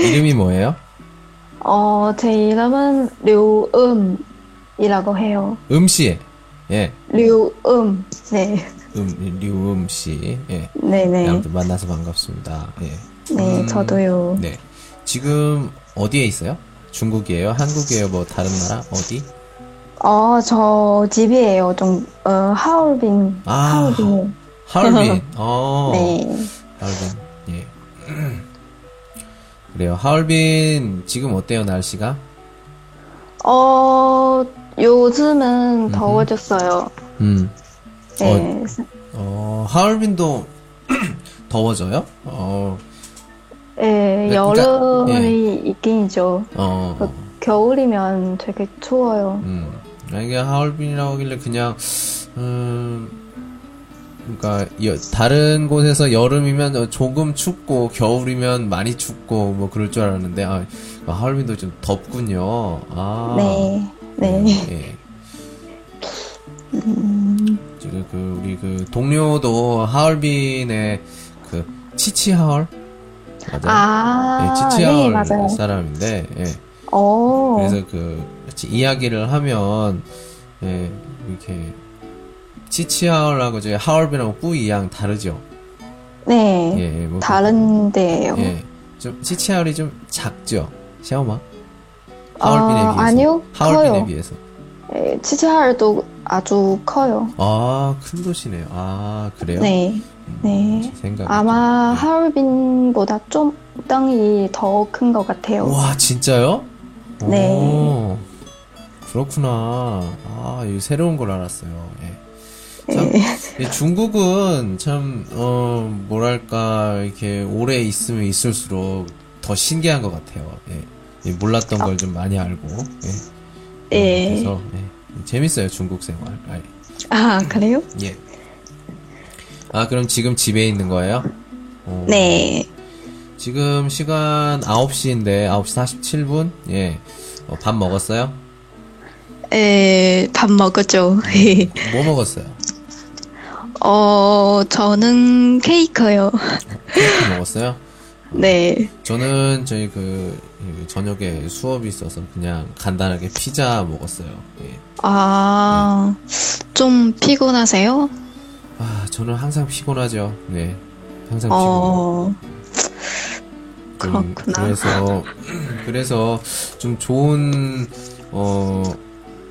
이름이 뭐예요? 어, 제 이름은 류음이라고 해요. 음씨. 예. 류음. 네. 음, 류음 씨. 예. 네네. 아무튼 만나서 반갑습니다. 예. 네, 음, 저도요. 네. 지금 어디에 있어요? 중국이에요? 한국이에요? 뭐 다른 나라? 어디? 어, 저 집이에요. 좀, 어, 하얼빈. 아, 하얼빈. 하얼빈. 어. 네. 하얼빈. 예. 그래요. 하얼빈 지금 어때요, 날씨가? 어, 요즘은 더워졌어요. 음. 네. 어, 하얼빈도 더워져요? 어. 네, 그러니까, 여름이 있긴이죠. 어. 그 겨울이면 되게 추워요. 음. 아, 이게 하얼빈이라고 하길래 그냥 음. 그러니까 여- 다른 곳에서 여름이면 조금 춥고 겨울이면 많이 춥고 뭐 그럴 줄 알았는데 아, 하얼빈도 좀 덥군요. 아. 네. 네. 예. 음, 지금 그 우리 그 동료도 하얼빈의 그 치치 하얼 맞아요. 아, 예, 네, 치치 하얼 맞아요. 사람인데 예. 오. 그래서 그 같이 이야기를 하면 예, 이렇게 치치하얼하고 저희 하얼빈하고 뿌이양 다르죠. 네. 예, 예, 뭐 다른 데예요. 예, 좀 치치하얼이 좀 작죠. 샤오마 하얼빈에 아, 비해서 아니요, 하얼빈에 커요. 비해서 예, 치즈할도 아주 커요. 아 큰 도시네요. 아 그래요? 네. 네. 생각 아마 하얼빈보다 좀 땅이 더 큰 것 같아요. 와 진짜요? 네. 오, 그렇구나. 아, 이 새로운 걸 알았어요. 예. 참, 네. 이 중국은 참, 어, 뭐랄까, 이렇게 오래 있으면 있을수록 더 신기한 것 같아요. 예. 이 몰랐던 걸 좀 많이 알고. 예. 예. 그래서, 예. 재밌어요, 중국 생활. 아, 예. 아, 그래요? 예. 아, 그럼 지금 집에 있는 거예요? 어, 네. 지금 시간 9시인데, 9시 47분? 예. 어, 밥 먹었어요? 예, 밥 먹었죠. 뭐 먹었어요? 어, 저는 케이크요. 케이크 먹었어요? 네. 저는 저희 그, 그 저녁에 수업이 있어서 그냥 간단하게 피자 먹었어요. 예. 아, 좀 피곤하세요? 아, 저는 항상 피곤하죠. 네. 항상. 어, 좀 그렇구나. 그래서, 그래서 좀 좋은, 어,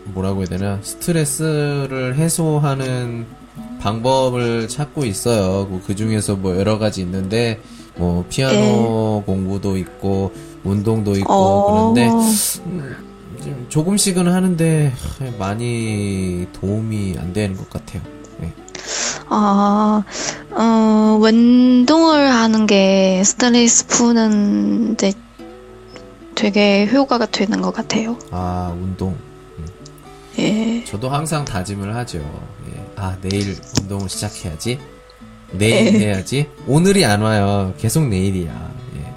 뭐라고 해야 되나, 스트레스를 해소하는 방법을 찾고 있어요. 그 중에서 뭐 여러 가지 있는데, 뭐, 피아노 공부도 있고, 운동도 있고, 어, 그런데, 음, 좀 조금씩은 하는데, 많이 도움이 안 되는 것 같아요. 네. 아, 어, 운동을 하는 게 스트레스 푸는 데 되게 효과가 되는 것 같아요. 아, 운동. 예. 저도 항상 다짐을 하죠. 예. 아, 내일 운동을 시작해야지. 내일 해야지. 오늘이 안 와요. 계속 내일이야. 예.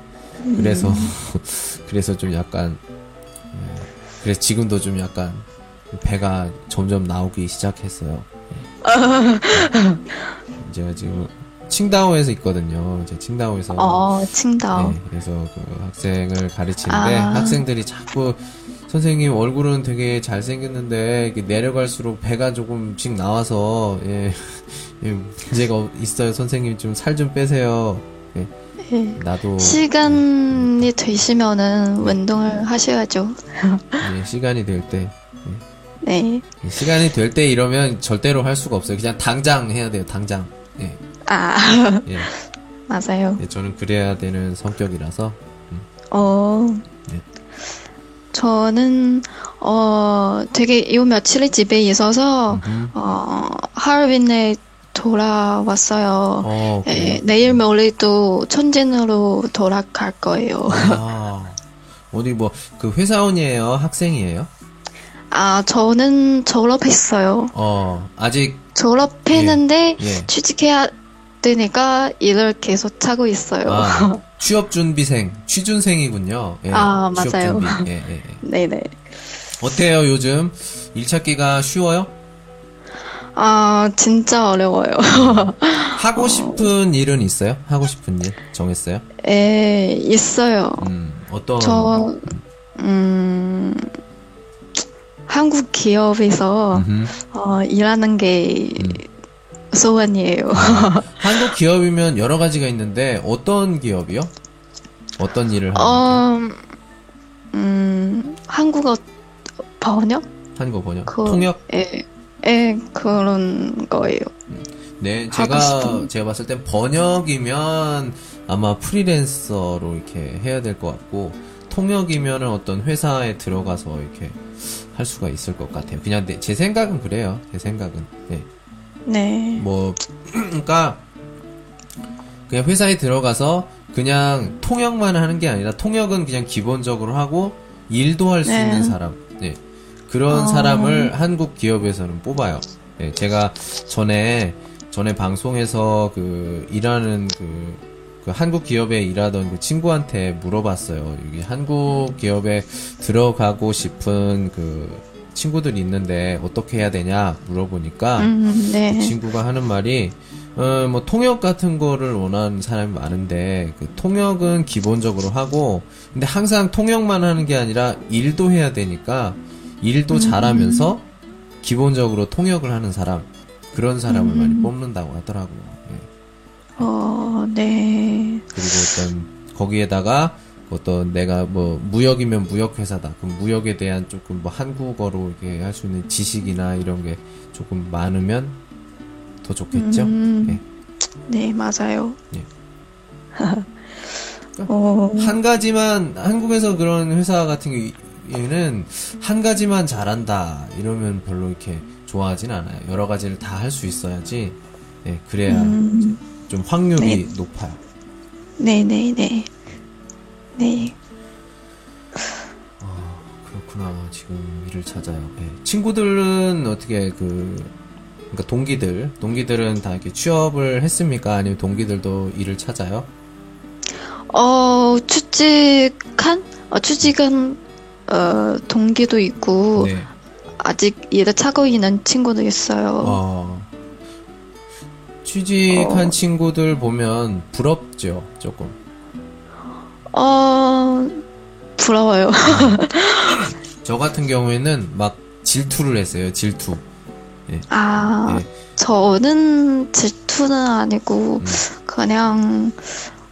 그래서, 그래서 좀 약간, 예. 그래서 지금도 좀 약간 배가 점점 나오기 시작했어요. 예. 제가 지금 칭다오에서 있거든요. 제 칭다오에서. 어, 칭다오. 네, 그래서 그 학생을 가르치는데 아. 학생들이 자꾸 선생님 얼굴은 되게 잘생겼는데 내려갈수록 배가 조금씩 나와서 예, 예, 문제가 있어요. 선생님 좀 살좀 빼세요. 예, 예. 나도 시간이 되시면은 운동을 하셔야죠. 예, 시간이 될때 네. 예, 시간이 될 때 이러면 절대로 할 수가 없어요. 그냥 당장 해야 돼요. 당장. 예, 아, 예, 맞아요. 예, 저는 그래야 되는 성격이라서 어, 네. 저는, 어, 되게 요 며칠 집에 있어서, 음, 어, 하얼빈에 돌아왔어요. 어, 예? 내일 모레도 천진으로 돌아갈 거예요. 아, 어디 뭐 그 회사원이에요? 학생이에요? 아, 저는 졸업했어요. 어, 아직 졸업했는데 예. 취직해야 되니까 일을 계속 찾고 있어요. 아, 취업 준비생, 취준생이군요. 예, 아, 맞아요. 준비. 예, 예, 예. 네네. 어때요, 요즘? 일 찾기가 쉬워요? 아, 진짜 어려워요. 하고 싶은 일은 있어요? 하고 싶은 일 정했어요? 예, 있어요. 음, 어떤 저, 음, 한국 기업에서 음흠. 어, 일하는 게 음. 소원이에요. 한국 기업이면 여러 가지가 있는데 어떤 기업이요? 어떤 일을 하는 어, 음, 한국어 번역? 한국 번역? 그- 통역? 예, 예, 그런 거예요. 네, 하고 제가 제가 봤을 땐 번역이면 아마 프리랜서로 이렇게 해야 될 것 같고 통역이면은 어떤 회사에 들어가서 이렇게 할 수가 있을 것 같아요. 그냥 내- 제 생각은 그래요. 제 생각은. 네. 네. 뭐 그러니까 그냥 회사에 들어가서 그냥 통역만 하는 게 아니라 통역은 그냥 기본적으로 하고 일도 할수 네. 있는 사람. 네. 그런 어. 사람을 한국 기업에서는 뽑아요. 네, 제가 전에 전에 방송에서 그 일하는 그, 그 한국 기업에 일하던 그 친구한테 물어봤어요. 여기 한국 기업에 들어가고 싶은 그 친구들이 있는데 어떻게 해야 되냐 물어보니까 음, 그 네. 친구가 하는 말이 어, 뭐 통역 같은 거를 원하는 사람이 많은데 그 통역은 기본적으로 하고 근데 항상 통역만 하는 게 아니라 일도 해야 되니까 일도 잘하면서 기본적으로 통역을 하는 사람 그런 사람을 많이 뽑는다고 하더라고요. 예. 어, 네. 그리고 어떤 거기에다가 어떤 내가 뭐 무역이면 무역 회사다. 그럼 무역에 대한 조금 뭐 한국어로 이렇게 할 수 있는 지식이나 이런 게 조금 많으면 더 좋겠죠. 음. 예. 네, 맞아요. 예. 어, 한 가지만 한국에서 그런 회사 같은 경우에는 한 가지만 잘한다 이러면 별로 이렇게 좋아하진 않아요. 여러 가지를 다 할 수 있어야지. 예, 그래야 음. 좀 확률이 네. 높아요. 네, 네, 네. 네. 그렇구나. 지금 일을 찾아요. 예. 친구들은 어떻게 그 그러니까 동기들, 동기들은 다 이렇게 취업을 했습니까? 아니면 동기들도 일을 찾아요? 어, 취직한, 어, 취직은, 어, 동기도 있고, 네. 아직 일을 찾고 있는 친구도 있어요. 어. 취직한 어. 친구들 보면 부럽죠, 조금. 어, 부러워요. 저 같은 경우에는 막 질투를 했어요, 질투. 아, 네. 저는 질투는 아니고, 음. 그냥,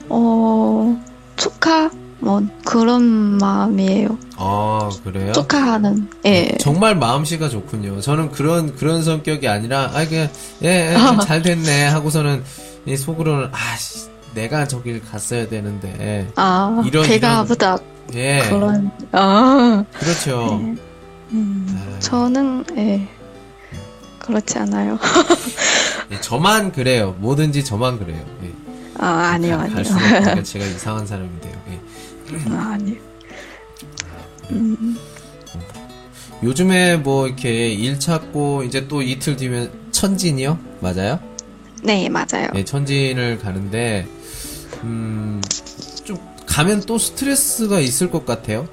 어, 축하? 뭐, 그런 마음이에요. 아, 그래요? 축하하는, 예. 정말 마음씨가 좋군요. 저는 그런, 그런 성격이 아니라, 아, 그냥, 예, 예, 잘 됐네. 하고서는, 이 속으로는, 아, 씨, 내가 저길 갔어야 되는데. 아, 이런- 배가 이런- 아프다. 예. 그런, 아, 그렇죠. 네. 음, 아. 저는, 예. 그렇지 않아요. 예, 저만 그래요. 뭐든지 저만 그래요. 예. 아, 아니요, 가- 아니요. 갈수록 제가 이상한 사람인데요. 예. 아, 아니요. 음, 요즘에 뭐 이렇게 일 찾고 이제 또 이틀 뒤면 천진이요? 맞아요? 네, 맞아요. 네, 천진을 가는데 음, 좀 가면 또 스트레스가 있을 것 같아요.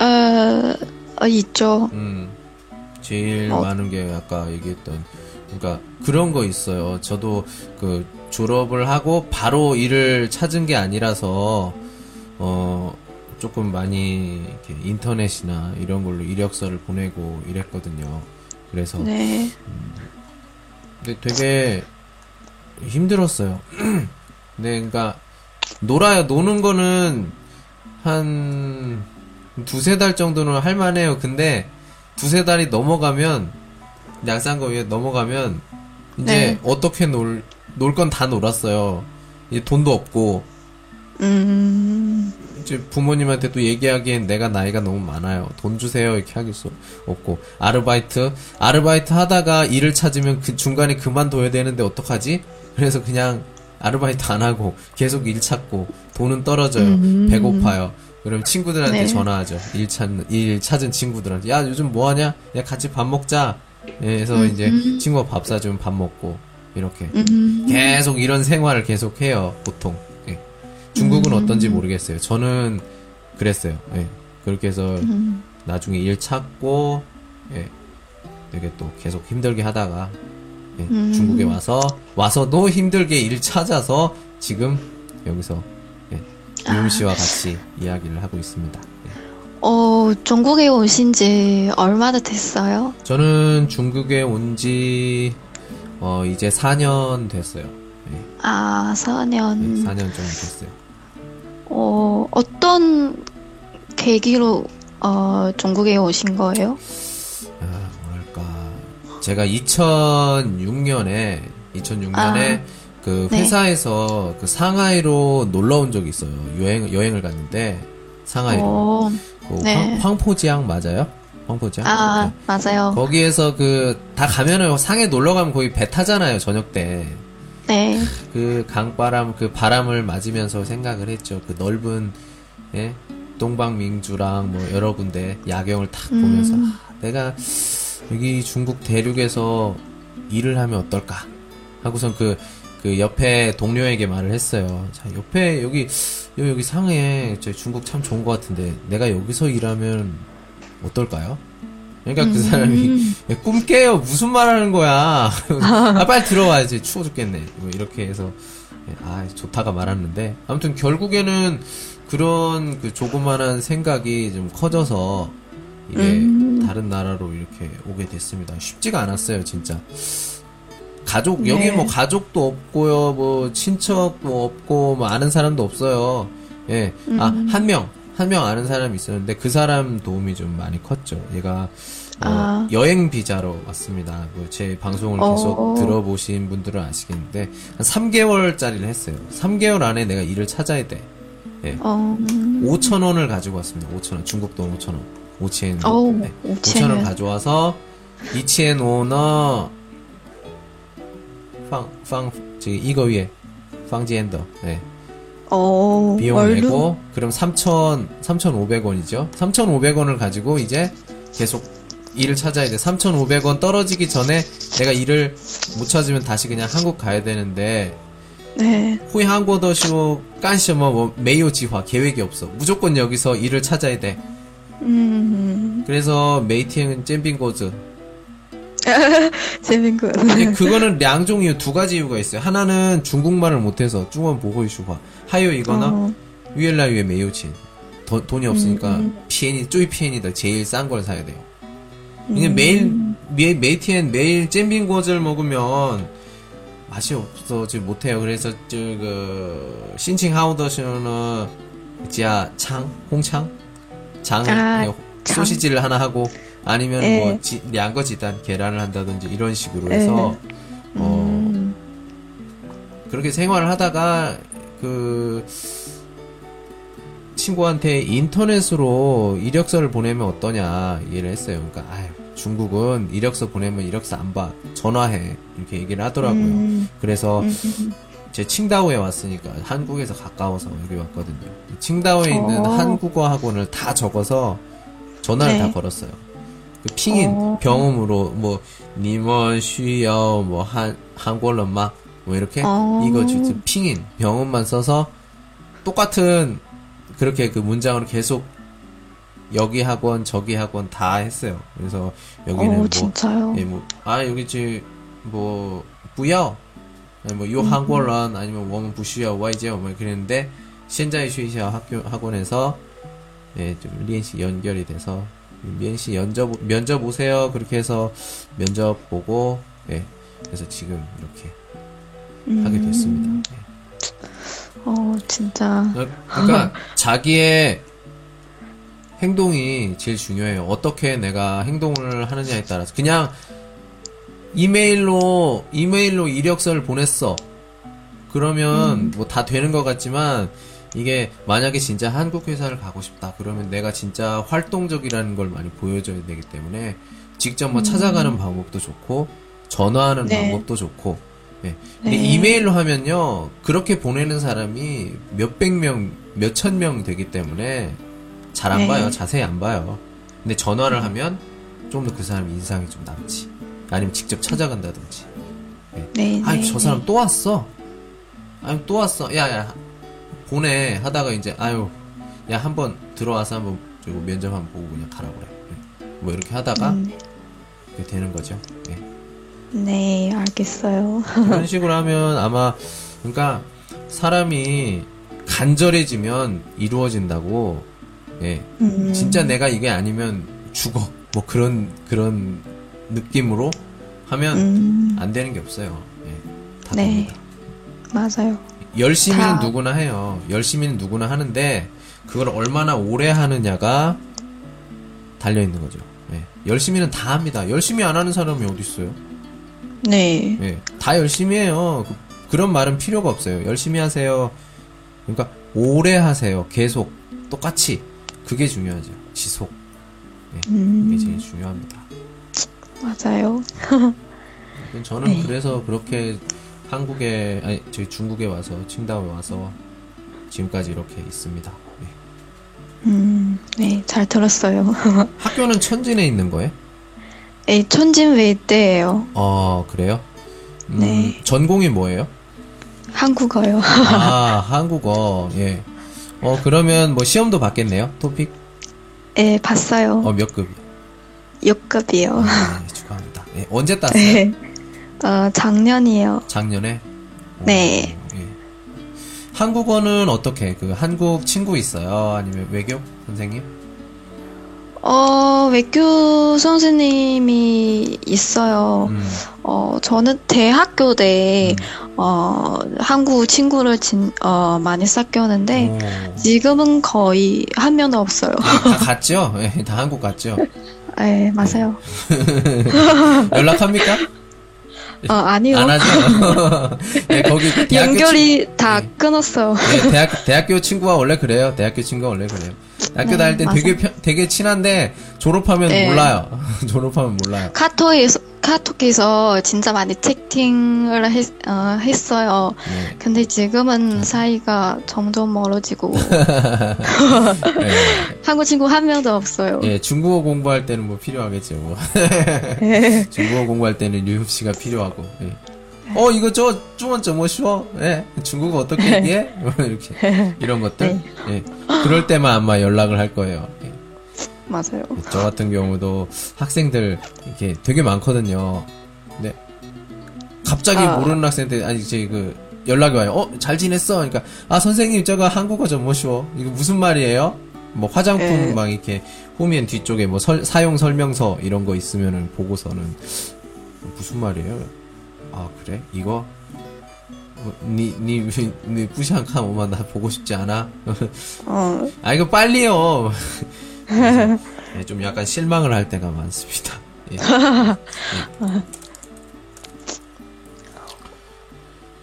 어, 어, 있죠. 음, 제일 어. 많은 게 아까 얘기했던 그러니까 그런 거 있어요. 저도 그 졸업을 하고 바로 일을 찾은 게 아니라서 어 조금 많이 인터넷이나 이런 걸로 이력서를 보내고 이랬거든요. 그래서 네. 근데 되게 힘들었어요. 네, 그러니까 놀아요. 노는 거는 한 두세 달 정도는 할 만해요. 근데 두세 달이 넘어가면 약산거 위에 넘어가면 이제 네. 어떻게 놀 놀 건 다 놀았어요. 이제 돈도 없고 음, 이제 부모님한테 또 얘기하기엔 내가 나이가 너무 많아요. 돈 주세요. 이렇게 하길 수 없고. 아르바이트, 아르바이트 하다가 일을 찾으면 그 중간에 그만둬야 되는데 어떡하지? 그래서 그냥 아르바이트 안 하고 계속 일 찾고 돈은 떨어져요. 음. 배고파요. 그럼 친구들한테 네. 전화하죠. 일 찾는, 일 찾은 친구들한테. 야, 요즘 뭐 하냐? 야, 같이 밥 먹자. 예, 그래서 이제 친구가 밥 사주면 밥 먹고, 이렇게. 음, 계속 이런 생활을 계속 해요, 보통. 예. 중국은 어떤지 모르겠어요. 저는 그랬어요. 예. 그렇게 해서 음. 나중에 일 찾고, 예. 되게 또 계속 힘들게 하다가, 예. 음. 중국에 와서, 와서도 힘들게 일 찾아서 지금 여기서, 예. 유음 씨와 같이 이야기를 하고 있습니다. 예. 어, 중국에 오신 지 얼마나 됐어요? 저는 중국에 온 지, 어, 이제 4년 됐어요. 예. 아, 4년. 네, 4년 정도 됐어요. 어, 어떤 계기로, 어, 중국에 오신 거예요? 아, 뭐랄까. 제가 2006년에, 2006년에 아, 그 네. 회사에서 그 상하이로 놀러 온 적이 있어요. 여행, 여행을 갔는데, 상하이로. 어, 그 네. 황, 황포지항 맞아요? 황포지항? 아, 네. 맞아요. 거기에서 그, 다 가면은 상해 놀러 가면 거기 배 타잖아요, 저녁 때. 네. 그 강바람, 그 바람을 맞으면서 생각을 했죠. 그 넓은, 예? 동방민주랑 뭐 여러 군데 야경을 탁 보면서, 음. 아, 내가 여기 중국 대륙에서 일을 하면 어떨까? 하고선 그, 그 옆에 동료에게 말을 했어요. 자, 옆에 여기, 여기, 여기 상해, 저 중국 참 좋은 것 같은데, 내가 여기서 일하면 어떨까요? 그러니까 그 사람이, 야, 꿈 깨요. 무슨 말 하는 거야. 아, 빨리 들어와. 이제 추워 죽겠네. 뭐 이렇게 해서, 예, 아, 좋다가 말았는데. 아무튼 결국에는 그런 그 조그만한 생각이 좀 커져서, 이게 음. 다른 나라로 이렇게 오게 됐습니다. 쉽지가 않았어요, 진짜. 가족, 네. 여기 뭐 가족도 없고요, 뭐 친척도 없고, 뭐 아는 사람도 없어요. 예. 아, 음. 한 명, 한 명 아는 사람이 있었는데 그 사람 도움이 좀 많이 컸죠. 얘가 어, 아. 여행 비자로 왔습니다. 뭐제 방송을 어. 계속 들어보신 분들은 아시겠는데 한 3개월짜리를 했어요. 3개월 안에 내가 일을 찾아야 돼. 예. 어, 음. 5천 원을 가지고 왔습니다. 5천 원. 중국 돈 5천 원. 5천 어우, 원. 네. 5천 5천 원 원. 가져와서 2천 원어 방, 방, 저기 이거 위에 방지엔더. 네. 어, 비용 월급? 내고 그럼 3,000 3,500원이죠. 3,500원을 가지고 이제 계속 일을 찾아야 돼. 3,500원 떨어지기 전에 내가 일을 못 찾으면 다시 그냥 한국 가야 되는데 네. 후에 한국도시로 깐시뭐 뭐 메이오 지화 계획이 없어. 무조건 여기서 일을 찾아야 돼. 음, 그래서 메이팅은 잼빙고즈. 재밌고 근데 그거는 량종 이유 두 가지 이유가 있어요. 하나는 중국말을 못해서 중원 보고 슈화. 하요 이거나 어, 위엘라 위에 메이오친. 돈- 돈이 없으니까 음. 피엔이 쪼이 피엔이다. 제일 싼 걸 사야 돼요. 음. 이게 매일 매, 메이티엔 매일 잼빙고즈를 먹으면 맛이 없어지 못해요. 그래서 저그 신칭하우더시는 지아 창 홍창 장 아, 예, 장. 소시지를 하나 하고 아니면 예. 뭐 지, 량거지단 계란을 한다든지 이런 식으로 해서 어 음, 그렇게 생활을 하다가 그 친구한테 인터넷으로 이력서를 보내면 어떠냐 얘기를 했어요. 그러니까 아유, 중국은 이력서 보내면 이력서 안 봐. 전화해. 이렇게 얘기를 하더라고요. 음, 그래서 음, 제 칭다오에 왔으니까 한국에서 가까워서 여기 왔거든요. 칭다오에 있는 어. 한국어 학원을 다 적어서 전화를 네. 다 걸었어요. 그 핑인 어. 병음으로 뭐 니먼 쉬요 뭐한 한국어마 뭐 이렇게 어. 이거 핑인 병음만 써서 똑같은 그렇게 그 문장으로 계속 여기 학원 저기 학원 다 했어요. 그래서 여기는 오, 뭐, 예, 뭐, 아 여기 지뭐 부여 뭐요 음. 학원은 아니면 워먼 부시야 와이제요 뭐 그랬는데 신자의 쉬이샤 학교 학원에서 예, 좀 리엔씨 연결이 돼서 리엔씨 면접 면접 오세요 그렇게 해서 면접 보고 예, 그래서 지금 이렇게 음. 하게 됐습니다. 음. 예. 어 진짜 어, 그러니까 자기의 행동이 제일 중요해요. 어떻게 내가 행동을 하느냐에 따라서 그냥 이메일로 이메일로 이력서를 보냈어. 그러면 뭐다 되는 것 같지만 이게 만약에 진짜 한국 회사를 가고 싶다 그러면 내가 진짜 활동적이라는 걸 많이 보여줘야 되기 때문에 직접 뭐 찾아가는 방법도 좋고 전화하는 음. 네. 방법도 좋고 예. 근데 네. 이메일로 하면요 그렇게 보내는 사람이 몇백 명 몇천 명 되기 때문에 잘안 네. 봐요 자세히 안 봐요 근데 전화를 하면 좀 더 그 사람 인상이 좀 남지 아니면 직접 찾아간다든지 네, 아니 네, 저 사람 또 왔어. 아니 또 왔어. 야야 보내 하다가 이제 아유 야 한번 들어와서 한번 저거 면접 한번 보고 그냥 가라 그래. 네. 뭐 이렇게 하다가 음, 되는 거죠. 예. 네, 알겠어요. 그런 식으로 하면 아마 그러니까 사람이 간절해지면 이루어진다고. 예. 음, 진짜 내가 이게 아니면 죽어. 뭐 그런 그런 느낌으로 하면 음, 안 되는 게 없어요. 예. 다 네. 됩니다. 맞아요. 열심히는 다- 누구나 해요. 열심히는 누구나 하는데 그걸 얼마나 오래 하느냐가 달려 있는 거죠. 예. 열심히는 다 합니다. 열심히 안 하는 사람이 어디 있어요? 네, 예. 다 열심히 해요. 그, 런 말은 필요가 없어요. 열심히 하세요. 그러니까 오래 하세요. 계속 똑같이 그게 중요하죠. 지속 그게 음, 제일 중요합니다. 맞아요. 저는 네. 그래서 그렇게 한국에 아니 저희 중국에 와서 칭다오에 와서 지금까지 이렇게 있습니다. 예. 음, 네, 잘 들었어요. 학교는 천진에 있는 거예요? 에 천진 외대예요. 어, 그래요? 음, 네. 전공이 뭐예요? 한국어요. 아, 한국어. 예. 어, 그러면 뭐 시험도 받겠네요? 토픽? 예, 봤어요. 어, 몇 급이요? 6급이요. 네, 축하합니다. 예, 언제 땄어요? 네. 어, 작년이요. 작년에? 오, 네. 예. 한국어는 어떻게? 그 한국 친구 있어요? 아니면 외교 선생님? 어, 외교 선생님이 있어요. 음, 어, 저는 대학교 때, 음. 어, 한국 친구를 진, 어, 많이 사귀었는데, 오. 지금은 거의 한 명도 없어요. 다 갔죠? 예, 다 한국 갔죠? 네, 맞아요. 연락합니까? 어, 아니요. 안 하죠? 예, 거기 연결이 다 네. 끊었어요. 네, 대학, 대학교 친구가 원래 그래요. 대학교 친구가 원래 그래요. 대학교 네, 다닐 때. 되게, 편- 되게 친한데, 졸업하면 네. 몰라요. 졸업하면 몰라요. 카톡에서, 카톡에서 진짜 많이 채팅을 했, 어, 했어요. 네. 근데 지금은 사이가 점점 멀어지고, 네. 한국 친구 한 명도 없어요. 예, 중국어 공부할 때는 뭐 필요하겠죠. 뭐. 중국어 공부할 때는 류흡 씨가 필요하고. 예. 어, 이거 저, 중원 좀 쉬워? 예. 중국어 어떻게 얘기해? 뭐 이렇게. 이런 것들. 예. 그럴 때만 아마 연락을 할 거예요. 예. 맞아요. 저 같은 경우도 학생들 이렇게 되게 많거든요. 근데 갑자기 아. 모르는 학생들 아니 제그 연락이 와요. 어, 잘 지냈어? 그러니까 아 선생님 저거 한국어 좀 모시오. 이거 무슨 말이에요? 뭐 화장품 예. 막 이렇게 후면 뒤쪽에 뭐 설- 사용 설명서 이런 거 있으면은 보고서는 무슨 말이에요? 아 그래? 이거 어, 니니니 부시한칸 오만 나 보고 싶지 않아? 어, 아 이거 빨리요. 예, 좀 약간 실망을 할 때가 많습니다. 예. 예.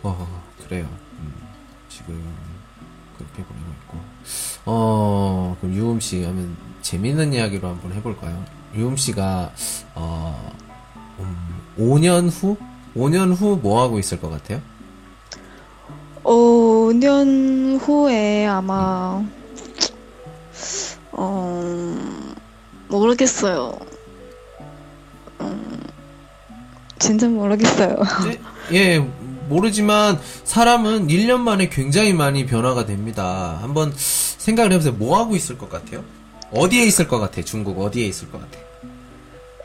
어 그래요. 음, 지금 그렇게 보내고 있고. 어 그럼 유음 씨 하면 재밌는 이야기로 한번 해볼까요? 유음 씨가 어 음, 5년 후 5년 후 뭐 하고 있을 것 같아요? 5년 후에 아마, 어, 모르겠어요. 음, 진짜 모르겠어요. 예, 예, 모르지만 사람은 1년 만에 굉장히 많이 변화가 됩니다. 한번 생각을 해보세요. 뭐 하고 있을 것 같아요? 어디에 있을 것 같아요? 중국 어디에 있을 것 같아요?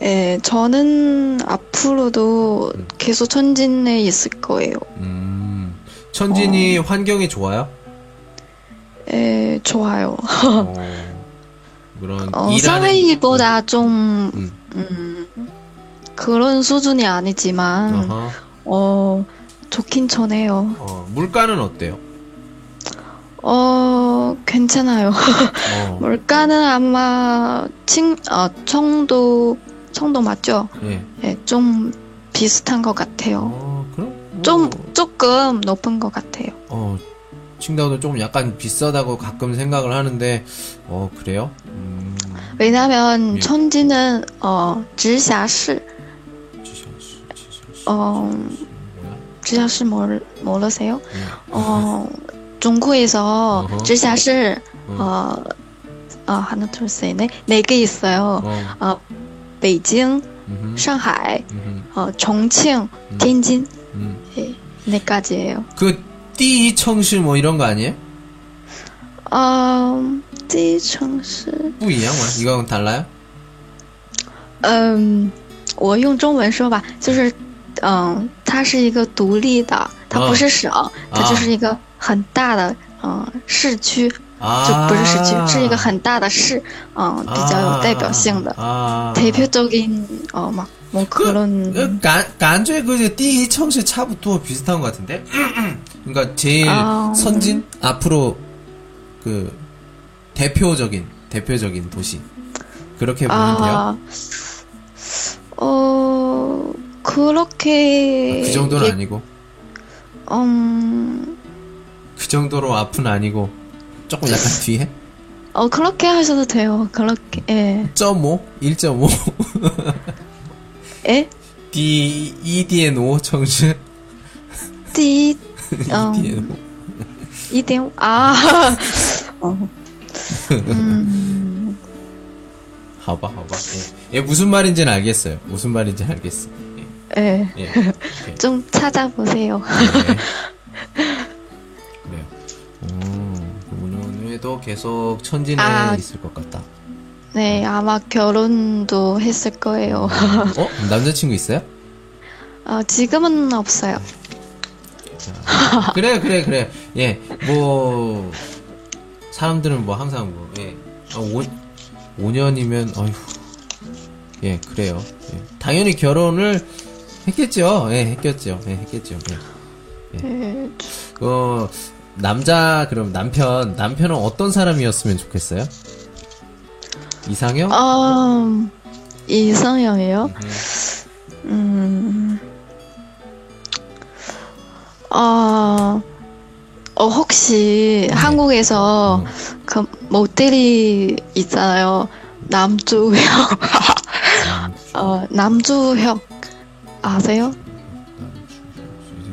예, 저는 앞으로도 계속 천진에 있을 거예요. 음, 천진이 환경이 좋아요? 예, 좋아요. 어, 그런 어, 일하는 사회보다 좀, 음. 음, 그런 수준이 아니지만, 어허. 어, 좋긴 전해요. 어, 물가는 어때요? 어, 괜찮아요. 어, 물가는 아마, 칭, 어, 청도, 청도 맞죠? 예. 예, 좀 비슷한 것 같아요. 어, 그럼 뭐, 좀, 조금 높은 것 같아요. 어, 칭다오는 조금 약간 비싸다고 가끔 생각을 하는데 어 그래요? 음... 왜냐하면 예. 천지는 어 지샤시 지샤시 어 지샤시 뭘 모르세요? 예. 어 중국에서 지샤시 어, 어, 어 하나 둘셋넷네 개 있어요. 어, 어 베이징, 상하이, 어, 종칭, 음. 텐진 음. 네 네가지예요. 그 띠청시 뭐 이런 거 아니에요? 嗯，第一城市，不一样吗？ 이건 달라요? 嗯，我用中文说吧，就是，嗯，它是一个独立的，它不是省，它就是一个很大的，嗯，市区，就 아, 不是市区，是一个很大的市，嗯，比较有代表性的， 아, 대표적인 어, 막, 뭐 그런, 그, 간, 간주의 그 띠청시 차부터 비슷한 것 같은데? 그러니까 제일 아. 선진? 앞으로 그 대표적인, 대표적인 도시. 그렇게 보면 돼요? 아, 어, 그렇게, 그 정도는 예, 아니고. 음, 그 정도로 앞은 아니고. 조금 약간 뒤에? 어, 그렇게 하셔도 돼요. 그렇게, 예. 1.5? 1.5? 예? D, EDN5 청시? 第一，嗯， EDN5. 一点五啊，哦，嗯，好吧, 好吧. 예. 예, 무슨 말인지는 알겠어요. 무슨 말인지는 알겠어. 예. 예, 예. 좀 찾아보세요. 네. 그래요. 오, 그분은 도 계속 천진에 아. 있을 것 같다. 네, 아마 결혼도 했을 거예요. 어? 남자친구 있어요? 어, 지금은 없어요. 그래, 그래, 그래. 예, 뭐, 사람들은 뭐 항상 뭐, 예, 어, 5, 5년이면, 어휴. 예, 그래요. 예. 당연히 결혼을 했겠죠. 예, 했겠죠. 예, 했겠죠. 예. 예, 어, 남자, 그럼 남편, 남편은 어떤 사람이었으면 좋겠어요? 이상형? 어, 이상형이요? 음, 어, 어, 혹시 한국에서 그 모델이 있잖아요. 남주형. 어, 남주형. 아세요?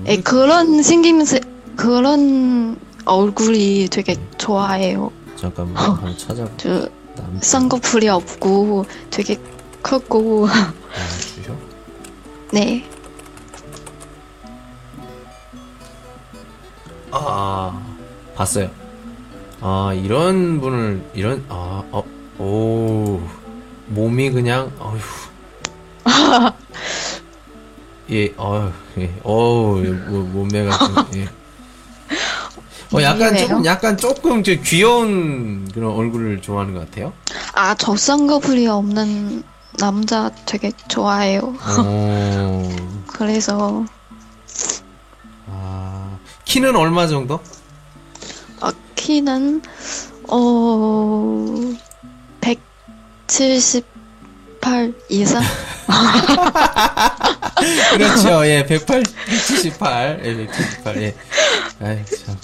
예, 그런 생김새, 그런 얼굴이 되게 좋아해요. 잠깐만, 한번 찾아봐. 저, 남, 쌍꺼풀이 없고 되게 크고, 남주형? 네. 아, 봤어요. 아, 이런 분을, 이런, 아, 어, 오, 몸이 그냥, 어휴. 예, 어휴, 예, 어우, 예, 뭐, 몸매가 좀, 예. 어, 약간 왜요? 조금, 약간 조금 저 귀여운 그런 얼굴을 좋아하는 것 같아요. 아, 저 쌍꺼풀이 없는 남자 되게 좋아해요. 어, 그래서, 아, 키는 얼마 정도? 어, 키는, 어, 178 이상? 그렇죠. 예, 108, 178. 예, 178. 예. 아이, 참.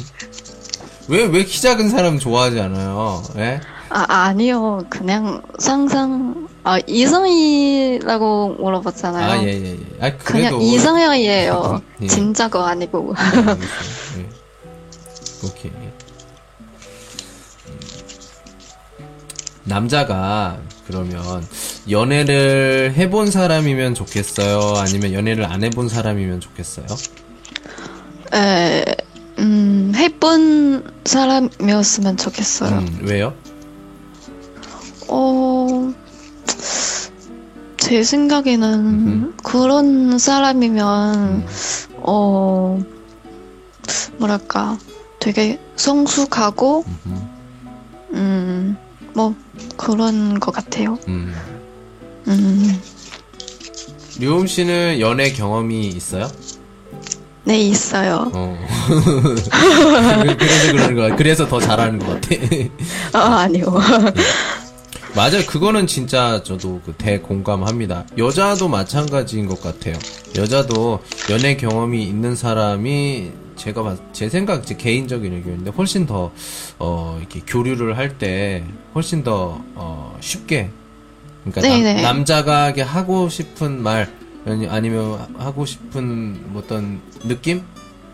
왜, 왜 키 작은 사람 좋아하지 않아요? 예? 아, 아니요. 그냥 상상, 아, 이성이라고 물어봤잖아요. 아, 예, 예, 예. 아, 그래도. 그냥 이성형이에요. 예. 진짜가 아니고. 알겠어요. 예. 오케이. 음. 남자가 그러면 연애를 해본 사람이면 좋겠어요? 아니면 연애를 안 해본 사람이면 좋겠어요? 에, 음, 해본 사람이었으면 좋겠어요. 음, 왜요? 어, 제 생각에는 음흠. 그런 사람이면, 음. 어, 뭐랄까, 되게 성숙하고, 음흠. 음, 뭐, 그런 것 같아요. 음. 음, 류음 씨는 연애 경험이 있어요? 네, 있어요. 어. 그래서 그러는 거야. 그래서 더 잘하는 것 같아. 아, 아니요. 맞아요. 그거는 진짜 저도 그 대공감합니다. 여자도 마찬가지인 것 같아요. 여자도 연애 경험이 있는 사람이 제가 봤, 제 생각, 제 개인적인 의견인데 훨씬 더, 어, 이렇게 교류를 할 때 훨씬 더, 어, 쉽게. 그러니까 남, 네네. 남자가 이게 하고 싶은 말, 아니- 아니면 하고 싶은 어떤 느낌?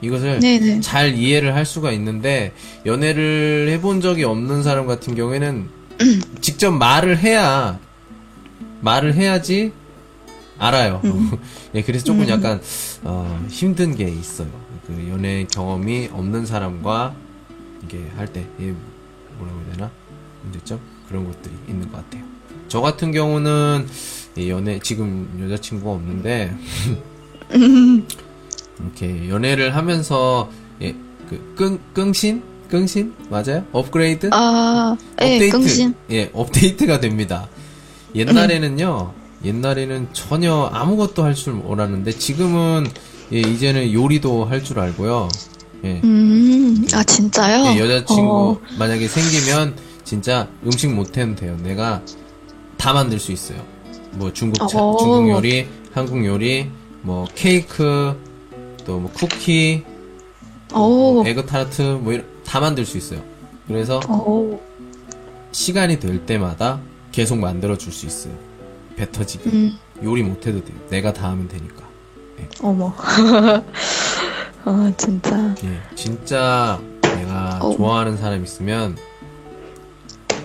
이것을 네네. 잘 이해를 할 수가 있는데 연애를 해본 적이 없는 사람 같은 경우에는 직접 말을 해야 말을 해야지 알아요. 예, 그래서 조금 음. 약간 어, 힘든 게 있어요. 그 연애 경험이 없는 사람과 이게 할때 예, 뭐라고 해야 되나 문제점 그런 것들이 있는 것 같아요. 저 같은 경우는 이 연애 지금 여자친구가 없는데 이렇게 연애를 하면서 예, 그 끙, 끙신? 끙신? 맞아요? 업그레이드? 아, 예, 更新. 예, 업데이트가 됩니다. 옛날에는요, 옛날에는 전혀 아무것도 할 줄 몰랐는데, 지금은, 예, 이제는 요리도 할 줄 알고요. 예. 음, 아, 진짜요? 예, 여자친구 어, 만약에 생기면, 진짜 음식 못해도 돼요. 내가 다 만들 수 있어요. 뭐 중국, 차, 어. 중국 요리, 한국 요리, 뭐 케이크, 또 뭐 쿠키, 오, 뭐 에그 타르트, 뭐 이런, 다 만들 수 있어요. 그래서 오, 시간이 될 때마다 계속 만들어 줄 수 있어요. 배 터지게. 음, 요리 못해도 돼요. 내가 다 하면 되니까. 어머. 아, 진짜. 예, 진짜 내가 어. 좋아하는 사람 있으면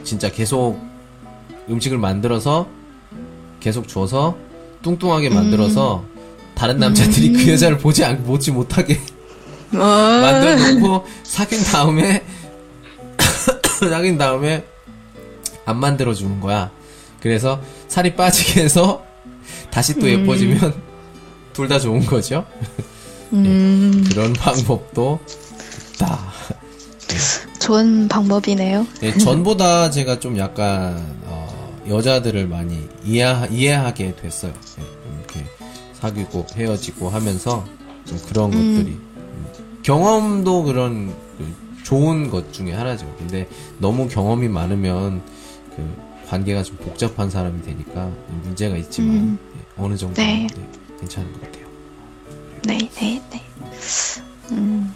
진짜 계속 음식을 만들어서 계속 줘서 뚱뚱하게 만들어서 다른 남자들이 음. 그 여자를 보지 않, 보지 못하게 어, 만들어 놓고 사귄 다음에 사귄 다음에 안 만들어 주는 거야. 그래서 살이 빠지게 해서 다시 또 예뻐지면 둘 다 좋은 거죠. 음, 그런 방법도 있다. 좋은 방법이네요. 예, 전보다 제가 좀 약간 어, 여자들을 많이 이해 이해하게 됐어요. 예, 이렇게 사귀고 헤어지고 하면서 좀 그런 것들이 음, 경험도 그런 그 좋은 것 중에 하나죠. 근데 너무 경험이 많으면 그 관계가 좀 복잡한 사람이 되니까 문제가 있지만 음. 예, 어느 정도 네. 는 괜찮은 것 같아요. 네, 네, 네. 음,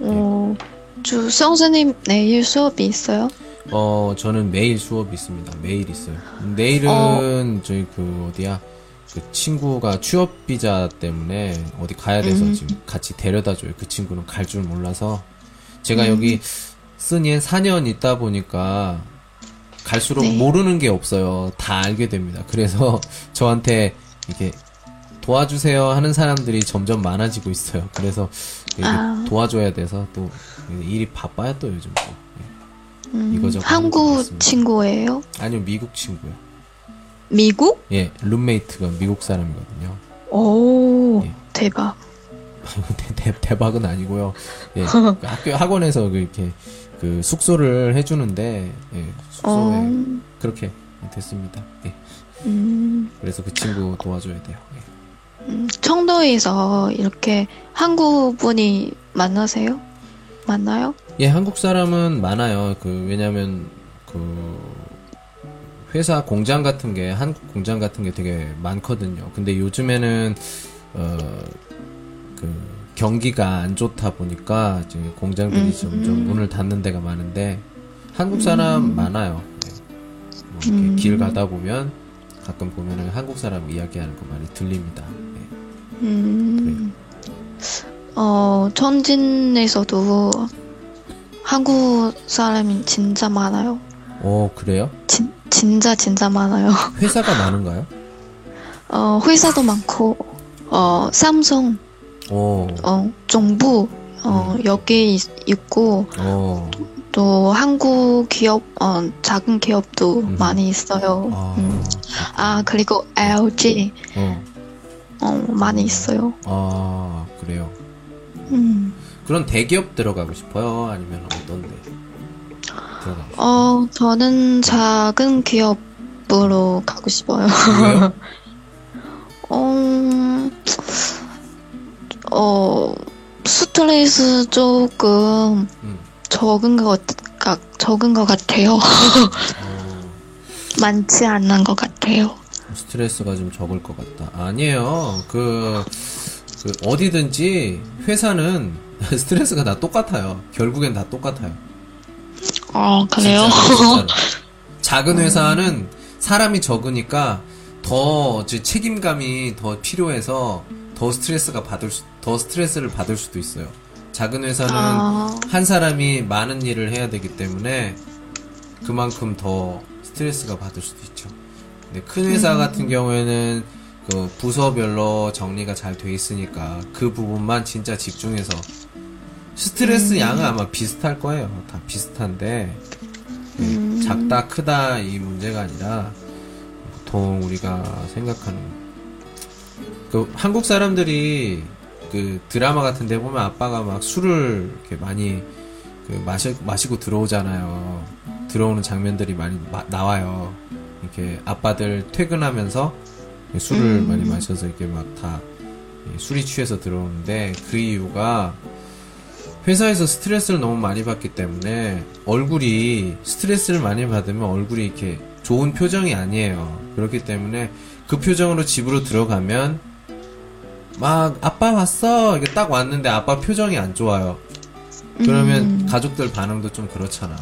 어, 주 선생님 내일 수업이 있어요? 어, 저는 매일 수업이 있습니다. 매일 있어요. 내일은 어. 저희 그 어디야? 그 친구가 취업 비자 때문에 어디 가야 돼서 음. 지금 같이 데려다 줘요. 그 친구는 갈 줄 몰라서 제가 음. 여기 쓴이 한 4년 있다 보니까 갈수록 네. 모르는 게 없어요. 다 알게 됩니다. 그래서 저한테 이렇게 도와주세요 하는 사람들이 점점 많아지고 있어요. 그래서 아. 도와줘야 돼서 또 일이 바빠요 또 요즘 또. 예. 음, 것 한국. 친구예요? 아니요, 미국 친구요. 미국? 예, 룸메이트가 미국 사람이거든요. 오, 예. 대박. 대, 대, 대박은 아니고요. 예, 그 학교 학원에서 그 이렇게 그 숙소를 해주는데 예, 숙소에 어, 그렇게 됐습니다. 예, 음, 그래서 그 친구 도와줘야 돼요. 예. 음, 청도에서 이렇게 한국 분이 만나세요? 만나요? 예, 한국 사람은 많아요. 그 왜냐면 그 회사 공장 같은 게 한국 공장 같은 게 되게 많거든요. 근데 요즘에는 어그 경기가 안 좋다 보니까 이제 공장들이 음, 점점 음. 문을 닫는 데가 많은데 한국 사람 많아요. 예. 뭐 이렇게 음. 길 가다 보면 가끔 보면은 한국 사람 이야기하는 거 많이 들립니다. 예. 음, 어, 천진에서도 한국 사람이 진짜 많아요. 어 그래요? 진, 진짜 진짜 많아요. 회사가 많은가요? 어, 회사도 많고, 어, 삼성, 어, 어, 정부, 어, 여기 있, 있고, 어, 또 한국 기업, 어, 작은 기업도 음. 많이 있어요. 아, 음. 아, 그리고 LG, 어. 어, 많이 있어요. 아, 그래요. 음. 그런 대기업 들어가고 싶어요? 아니면 어떤데? 들어가고 싶어요? 어, 저는 작은 기업으로 가고 싶어요. 왜요? 어, 어, 스트레스 조금 음. 적은 것, 같, 적은 것 같아요. 어, 많지 않은 것 같아요. 스트레스가 좀 적을 것 같다. 아니에요. 그, 그 어디든지 회사는 스트레스가 다 똑같아요. 결국엔 다 똑같아요. 어, 그래요? 진짜로, 진짜로. 작은 회사는 사람이 적으니까 더 책임감이 더 필요해서 더 스트레스가 받을 수, 더 스트레스를 받을 수도 있어요. 작은 회사는 아. 한 사람이 많은 일을 해야 되기 때문에 그만큼 더 스트레스가 받을 수도 있죠. 근데 큰 회사 같은 경우에는 그 부서별로 정리가 잘 돼 있으니까 그 부분만 진짜 집중해서 스트레스 양은 아마 비슷할 거예요. 다 비슷한데 네, 작다 크다 이 문제가 아니라 보통 우리가 생각하는 그 한국 사람들이 그 드라마 같은 데 보면 아빠가 막 술을 이렇게 많이 그 마시, 마시고 들어오잖아요. 들어오는 장면들이 많이 마- 나와요. 이렇게 아빠들 퇴근하면서 술을 많이 마셔서 이렇게 막 다 술이 취해서 들어오는데 그 이유가 회사에서 스트레스를 너무 많이 받기 때문에 얼굴이 스트레스를 많이 받으면 얼굴이 이렇게 좋은 표정이 아니에요. 그렇기 때문에 그 표정으로 집으로 들어가면 막 아빠 왔어 이게 딱 왔는데 아빠 표정이 안 좋아요. 그러면 가족들 반응도 좀 그렇잖아.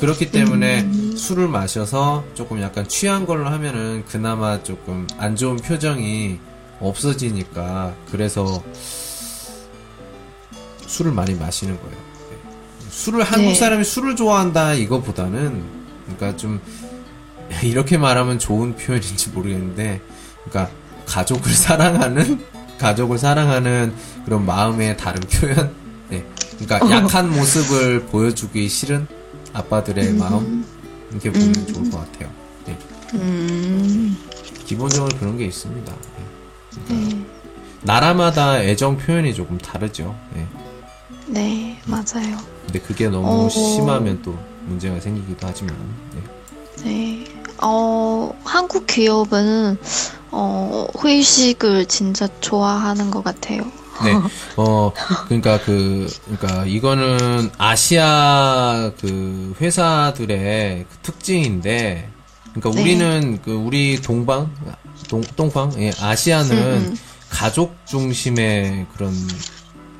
그렇기 때문에 술을 마셔서 조금 약간 취한 걸로 하면은 그나마 조금 안 좋은 표정이 없어지니까 그래서 술을 많이 마시는 거예요. 네. 술을 한국 네. 사람이 술을 좋아한다 이거보다는 그러니까 좀 이렇게 말하면 좋은 표현인지 모르겠는데 그러니까 가족을 사랑하는 가족을 사랑하는 그런 마음의 다른 표현. 네. 그러니까 약한 모습을 보여주기 싫은 아빠들의 마음 이렇게 보면 좋을 것 같아요. 네. 음, 기본적으로 그런 게 있습니다. 네. 네, 나라마다 애정 표현이 조금 다르죠. 네. 네, 맞아요. 근데 그게 너무 어. 심하면 또 문제가 생기기도 하지만. 네. 네. 어, 한국 기업은, 어, 회식을 진짜 좋아하는 것 같아요. 네. 어, 그러니까 그, 그러니까 이거는 아시아 그 회사들의 그 특징인데, 그러니까 네. 우리는 그 우리 동방, 동, 동방, 예, 아시아는 음, 음. 가족 중심의 그런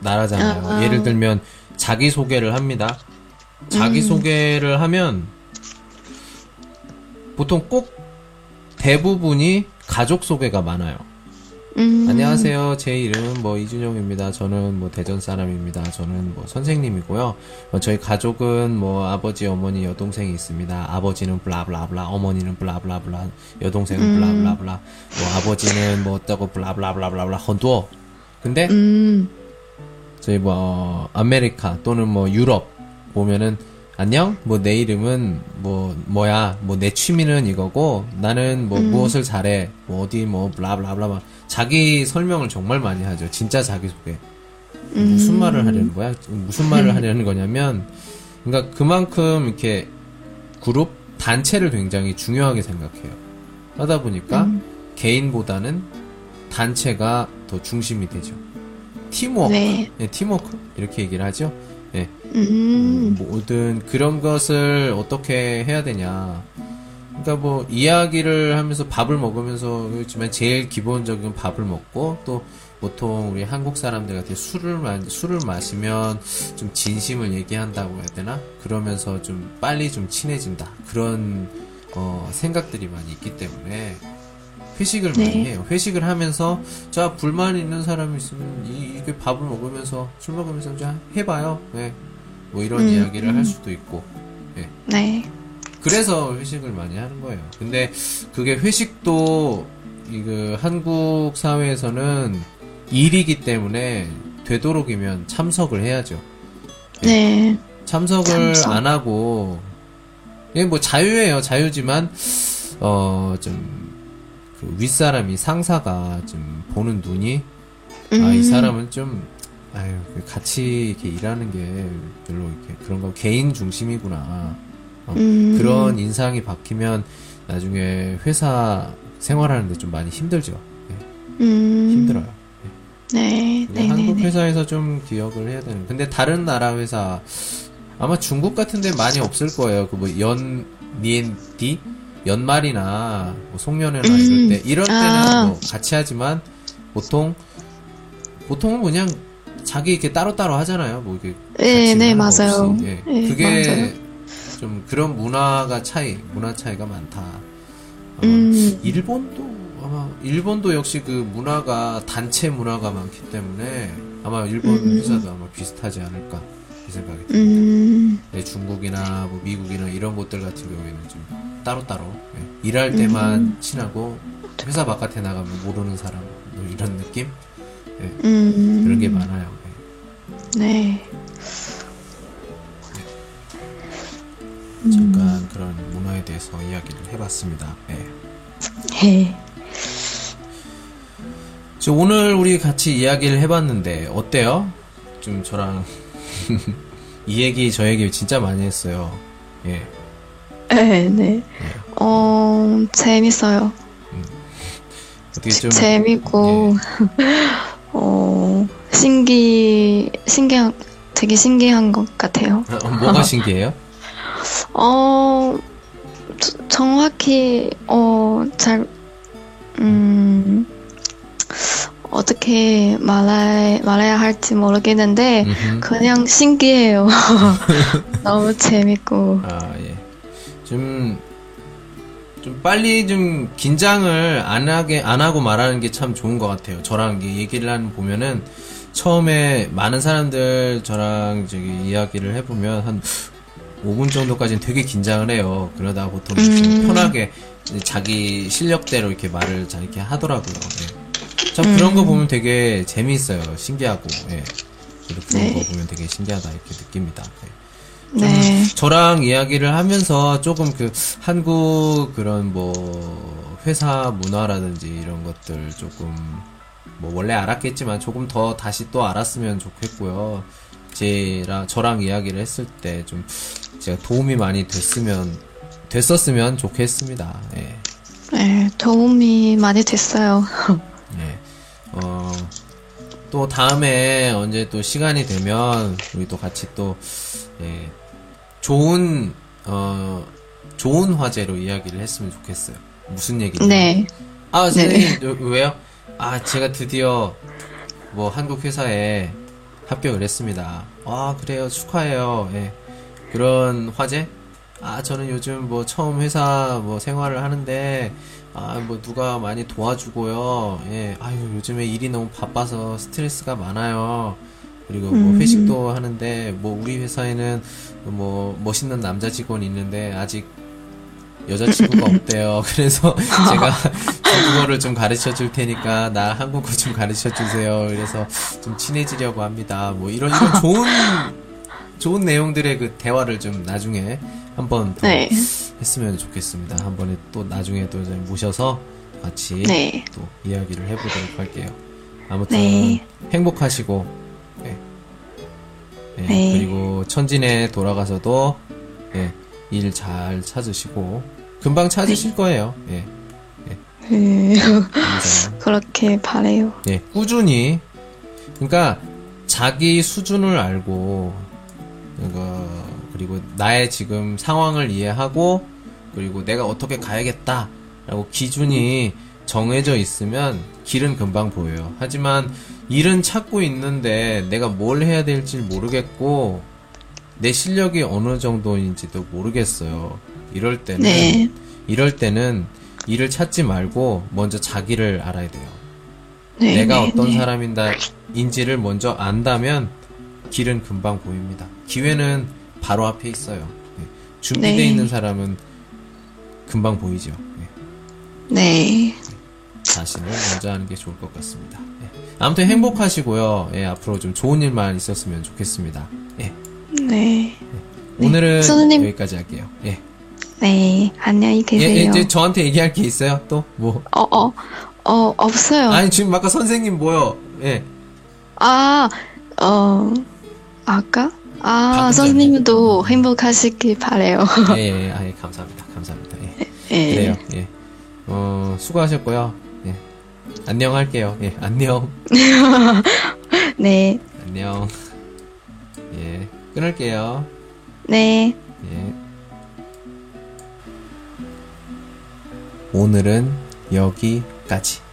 나라잖아요. 아, 아. 예를 들면 자기 소개를 합니다. 자기 음. 소개를 하면 보통 꼭 대부분이 가족 소개가 많아요. 음, 안녕하세요. 제 이름 뭐 이준영입니다. 저는 뭐 대전 사람입니다. 저는 뭐 선생님이고요. 어, 저희 가족은 뭐 아버지, 어머니, 여동생이 있습니다. 아버지는 blah blah blah, 어머니는 blah blah blah, 여동생은 음. blah blah blah, 뭐 아버지는 뭐 어쩌고 blah blah blah blah 很多. 근데 음, 저희 뭐 어, 아메리카 또는 뭐 유럽 보면은 안녕 뭐 내 이름은 뭐 뭐야 뭐 내 취미는 이거고 나는 뭐 무엇을 잘해 뭐 어디 뭐 blah blah blah 자기 설명을 정말 많이 하죠. 진짜 자기 소개. 무슨 말을 하려는 거야? 무슨 말을 하려는 거냐면 그러니까 그만큼 이렇게 그룹 단체를 굉장히 중요하게 생각해요. 하다 보니까 개인보다는 단체가 더 중심이 되죠. 팀워크. 네. 네, 팀워크. 이렇게 얘기를 하죠. 네, 음, 모든 그런 것을 어떻게 해야 되냐. 그러니까 뭐 이야기를 하면서 밥을 먹으면서 그렇지만 제일 기본적인 밥을 먹고 또 보통 우리 한국 사람들 같은 술을 마, 술을 마시면 좀 진심을 얘기한다고 해야 되나? 그러면서 좀 빨리 좀 친해진다. 그런 어, 생각들이 많이 있기 때문에 회식을 네. 많이 해요. 회식을 하면서 자 불만 있는 사람이 있으면 이, 이게 밥을 먹으면서 술 먹으면서 자 해봐요. 네. 뭐 이런 음, 이야기를 음. 할 수도 있고. 네. 네. 그래서 회식을 많이 하는 거예요. 근데 그게 회식도 이그 한국 사회에서는 일이기 때문에 되도록이면 참석을 해야죠. 네. 참석을 참석. 안 하고 이게 뭐 자유예요. 자유지만 어좀 그 윗사람이 상사가 좀 보는 눈이 아이 음, 사람은 좀 아유 그 같이 이렇게 일하는 게 별로 이렇게 그런 거 개인 중심이구나. 어, 음. 그런 인상이 박히면 나중에 회사 생활하는데 좀 많이 힘들죠. 네, 음, 힘들어요. 네. 근데 네. 한국 네. 회사에서 좀 기억을 해야 되는. 근데 다른 나라 회사 아마 중국 같은데 많이 없을 거예요. 그 뭐 연 니엔디 연말이나 뭐 송년회나 음. 이럴 때 이럴 때는 아. 뭐 같이 하지만 보통 보통은 그냥 자기 이렇게 따로따로 하잖아요. 뭐 이게 네, 네, 맞아요. 예. 네, 그게 맞아요. 좀 그런 문화가 차이, 문화 차이가 많다. 아마 음. 일본도 아마 일본도 역시 그 문화가 단체 문화가 많기 때문에 아마 일본 음. 회사도 아마 비슷하지 않을까 이 생각이 듭니다. 음, 네, 중국이나 뭐 미국이나 이런 곳들 같은 경우에는 좀 따로따로 예, 일할 때만 친하고 회사 바깥에 나가면 모르는 사람 뭐 이런 느낌 예, 음. 그런 게 많아요. 예. 네. 잠깐 그런 문화에 대해서 이야기를 해봤습니다. 예. 네. 저 오늘 우리 같이 이야기를 해봤는데 어때요? 좀 저랑 이 얘기 저 얘기 진짜 많이 했어요. 예. 네, 네. 어, 재밌어요. 어떻게 좀 재밌고, 어, 신기, 신기한, 되게 신기한 것 같아요. 어, 뭐가 신기해요? 어, 저- 정확히, 어, 잘, 음, 어떻게 말해, 말해야 할지 모르겠는데, 음흠. 그냥 신기해요. 너무 재밌고. 아, 예. 좀, 좀 빨리 좀 긴장을 안 하게, 안 하고 말하는 게 참 좋은 것 같아요. 저랑 얘기를 하는 보면은 처음에 많은 사람들 저랑 저기 이야기를 해보면 한 5분 정도까지는 되게 긴장을 해요. 그러다가 보통 음. 편하게 자기 실력대로 이렇게 말을 잘 이렇게 하더라고요. 예. 참 그런 거 보면 되게 재미있어요. 신기하고, 예. 그런 네. 거 보면 되게 신기하다 이렇게 느낍니다. 예. 좀 네. 저랑 이야기를 하면서 조금 그 한국 그런 뭐 회사 문화라든지 이런 것들 조금 뭐 원래 알았겠지만 조금 더 다시 또 알았으면 좋겠고요. 제랑 저랑 이야기를 했을 때 좀 제가 도움이 많이 됐으면 됐었으면 좋겠습니다. 예. 네, 도움이 많이 됐어요. 네. 어, 또 다음에 언제 또 시간이 되면 우리 또 같이 또, 예, 좋은, 어, 좋은 화제로 이야기를 했으면 좋겠어요. 무슨 얘기냐? 네. 아, 선생님, 요- 왜요? 아, 제가 드디어 뭐 한국 회사에 합격을 했습니다. 아, 그래요. 축하해요. 예. 그런 화제? 아, 저는 요즘 뭐 처음 회사 뭐 생활을 하는데, 아, 뭐 누가 많이 도와주고요. 예. 아유, 요즘에 일이 너무 바빠서 스트레스가 많아요. 그리고 뭐 음. 회식도 하는데, 뭐 우리 회사에는 뭐 멋있는 남자 직원이 있는데, 아직 여자친구가 없대요. 그래서 제가 중국어를 좀 가르쳐 줄 테니까 나 한국어 좀 가르쳐 주세요. 그래서 좀 친해지려고 합니다. 뭐 이런 이런 좋은 좋은 내용들의 그 대화를 좀 나중에 한번 더 네. 했으면 좋겠습니다. 한 번에 또 나중에 또 모셔서 같이 네. 또 이야기를 해보도록 할게요. 아무튼 네. 행복하시고 네. 네, 네. 그리고 천진에 돌아가서도 예, 일잘 찾으시고 금방 찾으실 거예요. 예, 음, 항상 그렇게 바래요. 예, 꾸준히 그러니까 자기 수준을 알고 그거 그리고 나의 지금 상황을 이해하고 그리고 내가 어떻게 가야겠다라고 기준이 정해져 있으면 길은 금방 보여요. 하지만 일은 찾고 있는데 내가 뭘 해야 될지 모르겠고 내 실력이 어느 정도인지도 모르겠어요. 이럴 때는 네. 이럴 때는 일을 찾지 말고 먼저 자기를 알아야 돼요. 네. 내가 네, 어떤 네. 사람인지를 먼저 안다면 길은 금방 보입니다. 기회는 바로 앞에 있어요. 네. 준비되어 네. 있는 사람은 금방 보이죠. 네. 네. 자신을 먼저 하는 게 좋을 것 같습니다. 네. 아무튼 행복하시고요. 예, 앞으로 좀 좋은 일만 있었으면 좋겠습니다. 예. 네. 네. 오늘은 선생님. 여기까지 할게요. 예. 네. 안녕히 예, 계세요. 예, 이제 저한테 얘기할 게 있어요? 또 뭐? 어, 어, 어, 없어요. 아니 지금 아까 선생님 뭐요? 예. 아, 어, 아까? 아, 선생님도 행복하시길 바래요. 예, 예, 예. 아, 예, 감사합니다. 감사합니다. 예. 예. 그래요. 예. 어, 수고하셨고요. 예. 안녕 할게요. 예, 안녕. 네. 안녕. 예. 끊을게요. 네. 예. 오늘은 여기까지.